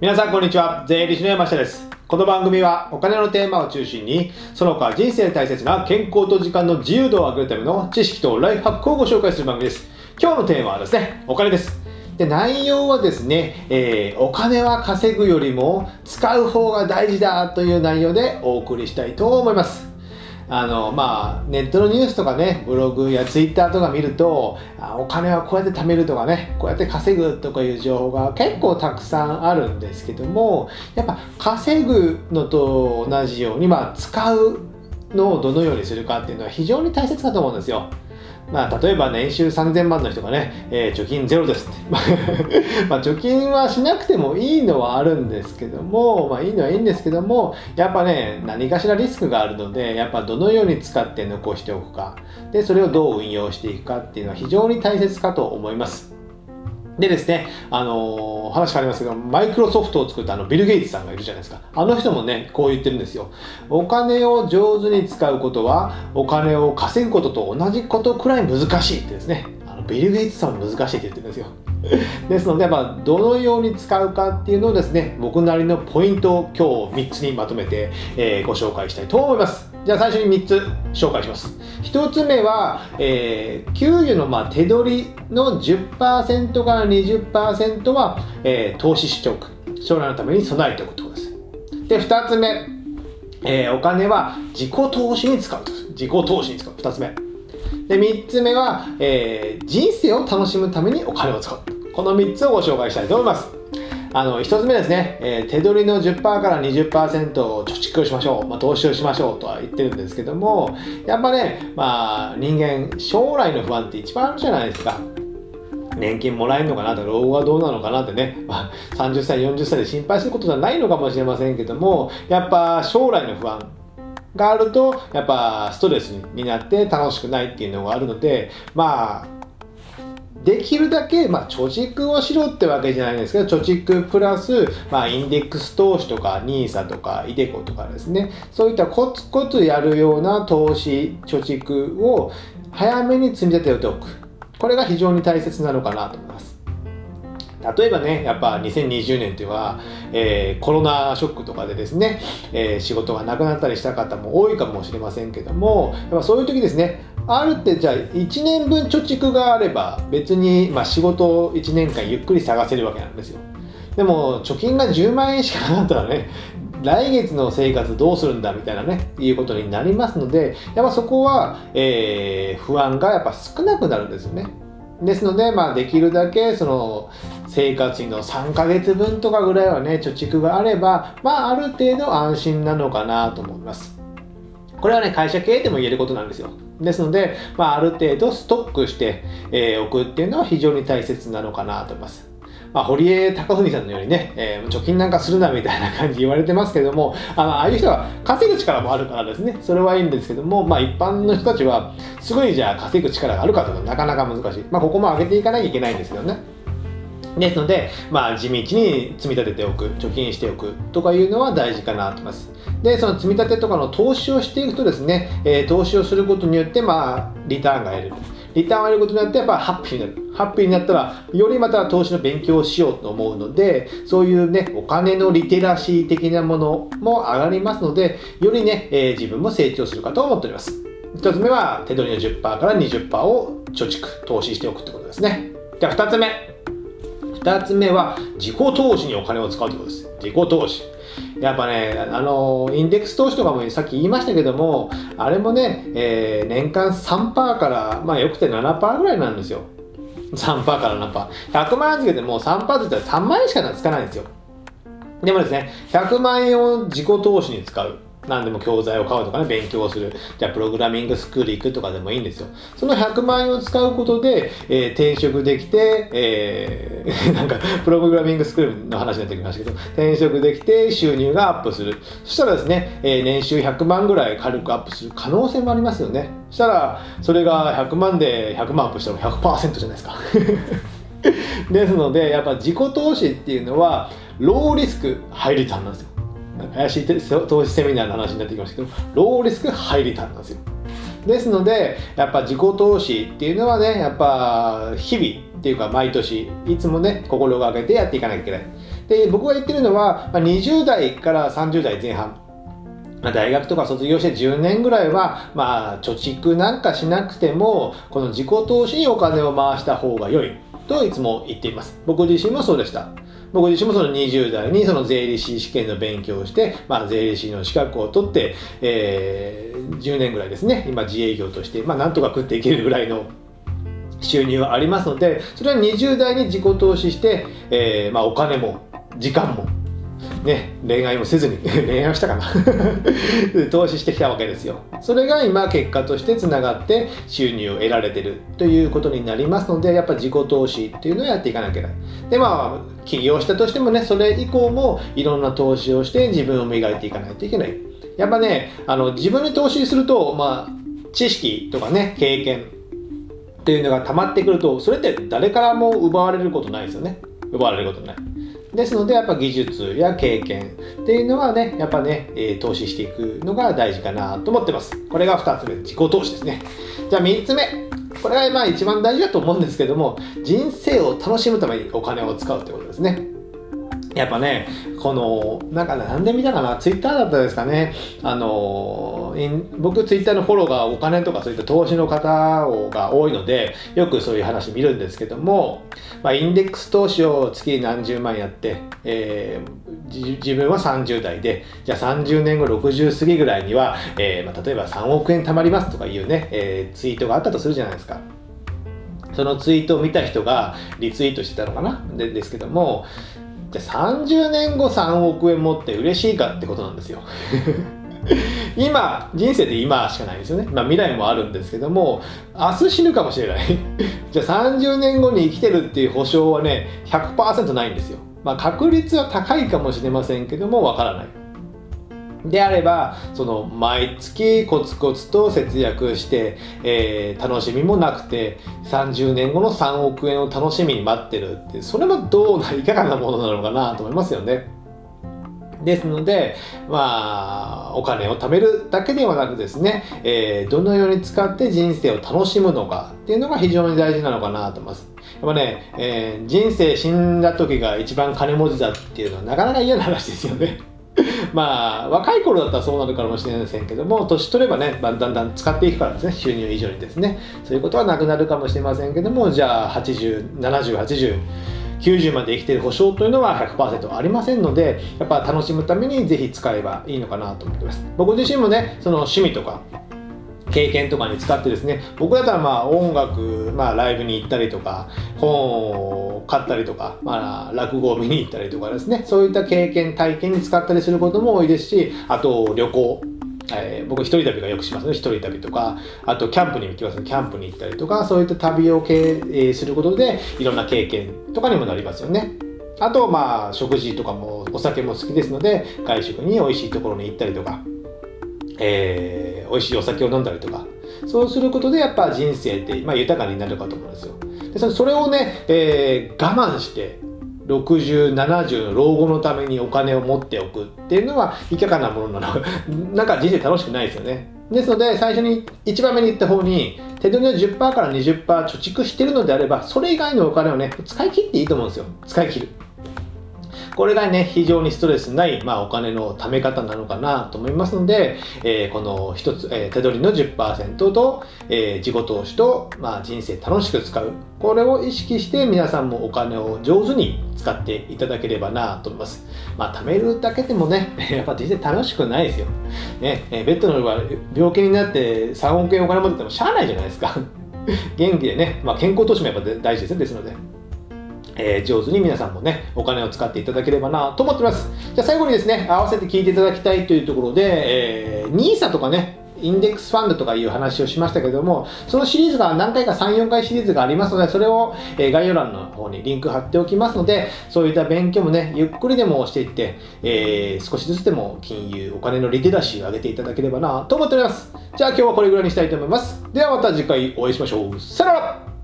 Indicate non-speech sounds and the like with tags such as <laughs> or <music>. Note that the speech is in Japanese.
皆さんこんにちは。税理士の山下です。この番組はお金のテーマを中心にその他人生で大切な健康と時間の自由度を上げるための知識とライフハックをご紹介する番組です。今日のテーマはですねお金です。で内容はですね、えー、お金は稼ぐよりも使う方が大事だという内容でお送りしたいと思います。あのまあネットのニュースとかねブログやツイッターとか見るとあお金はこうやって貯めるとかねこうやって稼ぐとかいう情報が結構たくさんあるんですけどもやっぱ稼ぐのと同じようにまあ使うのをどのようにするかっていうのは非常に大切だと思うんですよ。まあ、例えば年収3000万の人がね、えー、貯金ゼロですって。<laughs> まあ、貯金はしなくてもいいのはあるんですけども、まあ、いいのはいいんですけども、やっぱね、何かしらリスクがあるので、やっぱどのように使って残しておくか、で、それをどう運用していくかっていうのは非常に大切かと思います。でですね、あのー、話変わりますけど、マイクロソフトを作ったあのビル・ゲイツさんがいるじゃないですか。あの人もね、こう言ってるんですよ。お金を上手に使うことは、お金を稼ぐことと同じことくらい難しいってですね。あのビル・ゲイツさんも難しいって言ってるんですよ。<laughs> ですので、まあ、どのように使うかっていうのをですね、僕なりのポイントを今日3つにまとめて、えー、ご紹介したいと思います。じゃあ最初に3つ紹介します。1つ目は、えー、給与のまあ手取りの10%から20%は、えー、投資しておく。将来のために備えておくということです。で、2つ目、えー、お金は自己投資に使う。自己投資に使う。2つ目。で、3つ目は、えー、人生を楽しむためにお金を使う。この3つをご紹介したいと思います。あの、1つ目ですね、えー、手取りの10%から20%を貯蓄をしましょう、まあ、投資をしましょうとは言ってるんですけども、やっぱね、まあ、人間、将来の不安って一番あるじゃないですか。年金もらえるのかなと、老後はどうなのかなってね、まあ、30歳、40歳で心配することじゃないのかもしれませんけども、やっぱ将来の不安、があるとやっぱストレスになって楽しくないっていうのがあるのでまあできるだけ、まあ、貯蓄をしろってわけじゃないですけど貯蓄プラス、まあ、インデックス投資とか NISA とか iDeCo とかですね。そういったコツコツやるような投資貯蓄を早めに積み立てておく。これが非常に大切なのかなと思います。例えばね、やっぱ2020年というのは、えー、コロナショックとかでですね、えー、仕事がなくなったりした方も多いかもしれませんけども、やっぱそういう時ですね、あるってじゃあ1年分貯蓄があれば別に、まあ、仕事を1年間ゆっくり探せるわけなんですよ。でも貯金が10万円しかなかったらね、来月の生活どうするんだみたいなね、いうことになりますので、やっぱそこは、えー、不安がやっぱ少なくなるんですよね。ですので、まあ、できるだけその生活費の3ヶ月分とかぐらいはね貯蓄があれば、まあ、ある程度安心なのかなと思いますこれはね会社経営でも言えることなんですよですので、まあ、ある程度ストックして、えー、くっていうのは非常に大切なのかなと思いますまあ、堀江貴文さんのようにね、えー、貯金なんかするなみたいな感じ言われてますけども、あのああいう人は稼ぐ力もあるからですね、それはいいんですけども、まあ、一般の人たちは、すごいじゃあ稼ぐ力があるかとかなかなか難しい。まあ、ここも上げていかなきゃいけないんですけどね。ですので、まあ、地道に積み立てておく、貯金しておくとかいうのは大事かなと思います。で、その積み立てとかの投資をしていくとですね、えー、投資をすることによって、まあ、リターンが得る。リターンを得ることによって、やっぱハッピーになる。ハッピーになったら、よりまた投資の勉強をしようと思うので、そういうね、お金のリテラシー的なものも上がりますので、よりね、えー、自分も成長するかと思っております。一つ目は、手取りの10%から20%を貯蓄、投資しておくってことですね。じゃあ二つ目。2つ目は自己投資にお金を使うということです。自己投資。やっぱね、あの、インデックス投資とかもさっき言いましたけども、あれもね、えー、年間3%から、まあよくて7%ぐらいなんですよ。3%から7%。100万円預けても3%って言ったら3万円しかつかないんですよ。でもですね、100万円を自己投資に使う。何でも教材を買うとかね、勉強する。じゃあ、プログラミングスクール行くとかでもいいんですよ。その100万円を使うことで、えー、転職できて、えー、<laughs> なんか、プログラミングスクールの話になってきましたけど、転職できて収入がアップする。そしたらですね、えー、年収100万ぐらい軽くアップする可能性もありますよね。そしたら、それが100万で100万アップしたら100%じゃないですか。<laughs> ですので、やっぱ自己投資っていうのは、ローリスク、ハイリターンなんですよ。怪しい投資セミナーの話になってきましたけどローリスクハイリターンなんですよ。ですのでやっぱ自己投資っていうのはねやっぱ日々っていうか毎年いつもね心がけてやっていかなきゃいけない。で僕が言ってるのは、20代から30代前半、大学とか卒業して10年ぐらいは、まあ、貯蓄なんかしなくてもこの自己投資にお金を回した方が良いといつも言っています。僕自身もそうでした。僕自身もその20代にその税理士試験の勉強をして、まあ、税理士の資格を取って、えー、10年ぐらいですね。今自営業として、まあ、なんとか食っていけるぐらいの収入はありますのでそれは20代に自己投資して、えーまあ、お金も時間もね、恋愛もせずに <laughs> 恋愛をしたかな。<laughs> 投資してきたわけですよ。それが今結果としてつながって収入を得られてるということになりますのでやっぱ自己投資っていうのをやっていかなきゃいけない。でまあ起業したとしてもねそれ以降もいろんな投資をして自分を磨いていかないといけない。やっぱねあの自分に投資するとまあ知識とかね経験っていうのが溜まってくるとそれって誰からも奪われることないですよね。奪われることない。ですのでやっぱ技術や経験っていうのはねやっぱね、え、投資していくのが大事かなと思ってます。これが2つ目自己投資ですね。じゃあ3つ目。これがまあ一番大事だと思うんですけども人生を楽しむためにお金を使うってことですね。やっぱね、この、なんか何で見たかな、ツイッターだったですかね、あの、僕ツイッターのフォローがお金とかそういった投資の方が多いので、よくそういう話見るんですけども、まあ、インデックス投資を月何十万やって、えー、自分は30代で、じゃあ30年後60過ぎぐらいには、えー、まあ、例えば3億円貯まりますとかいうね、えー、ツイートがあったとするじゃないですか。そのツイートを見た人がリツイートしてたのかな？でですけども、じゃあ30年後3億円持って嬉しいかってことなんですよ。<laughs> 今人生って今しかないですよね、まあ、未来もあるんですけども明日死ぬかもしれない。<laughs> じゃあ30年後に生きてるっていう保証はね100%ないんですよ、まあ、確率は高いかもしれませんけどもわからないであればその毎月コツコツと節約して、えー、楽しみもなくて30年後の3億円を楽しみに待ってるってそれはどうないかがなものなのかなと思いますよね。ですので、まあ、お金を貯めるだけではなくですね、えー、どのように使って人生を楽しむのかっていうのが非常に大事なのかなと思います。やっぱね、えー、人生死んだ時が一番金持ちだっていうのはなかなか嫌な話ですよね。まあ若い頃だったらそうなるかもしれませんけども年取ればねだんだん使っていくからですね。収入以上にですね。そういうことはなくなるかもしれませんけどもじゃあ807080 90まで生きてる保証というのは100%ありませんのでやっぱ楽しむためにぜひ使えばいいのかなと思ってます。僕自身もねその趣味とか経験とかに使ってですね僕だったらまあ音楽、まあ、ライブに行ったりとか本を買ったりとか、まあ、落語を見に行ったりとかですねそういった経験体験に使ったりすることも多いですしあと旅行えー、僕一人旅がよくしますね一人旅とかあとキャンプに行きますねキャンプに行ったりとかそういった旅を経営することでいろんな経験とかにもなりますよね。あとまあ食事とかもお酒も好きですので外食に美味しいところに行ったりとか。えー、美味しいお酒を飲んだりとか。そうすることでやっぱ人生って、まあ、豊かになるかと思うんですよ。でそれをね、えー、我慢して6070の老後のためにお金を持っておくっていうのはいかがなものなのか。<laughs> なんか人生楽しくないですよね。ですので最初に一番目に言った方に手取りの10%から20%貯蓄してるのであればそれ以外のお金をね使い切っていいと思うんですよ。使い切る。これがね、非常にストレスない、まあ、お金の貯め方なのかなと思いますので、えー、この一つ、えー、手取りの10%と、えー、自己投資と、まあ、人生楽しく使う。これを意識して皆さんもお金を上手に使っていただければなと思います。まあ、貯めるだけでもね、<laughs> やっぱ人生楽しくないですよ。ね、えベッドの上は病気になって3億円お金持っててもしゃあないじゃないですか。<laughs> 元気でね、まあ、健康投資もやっぱ大事ですよ。ですので。えー、上手に皆さんもね、お金を使っていただければなと思ってます。じゃあ最後にですね、合わせて聞いていただきたいというところで、えー、NISA とかね、インデックスファンドとかいう話をしましたけども、そのシリーズが何回か3、4回シリーズがありますので、それを、概要欄の方にリンク貼っておきますので、そういった勉強もね、ゆっくりでもしていって、えー、少しずつでも金融、お金のリテラシーを上げていただければなと思っております。じゃあ今日はこれぐらいにしたいと思います。ではまた次回お会いしましょう。さよなら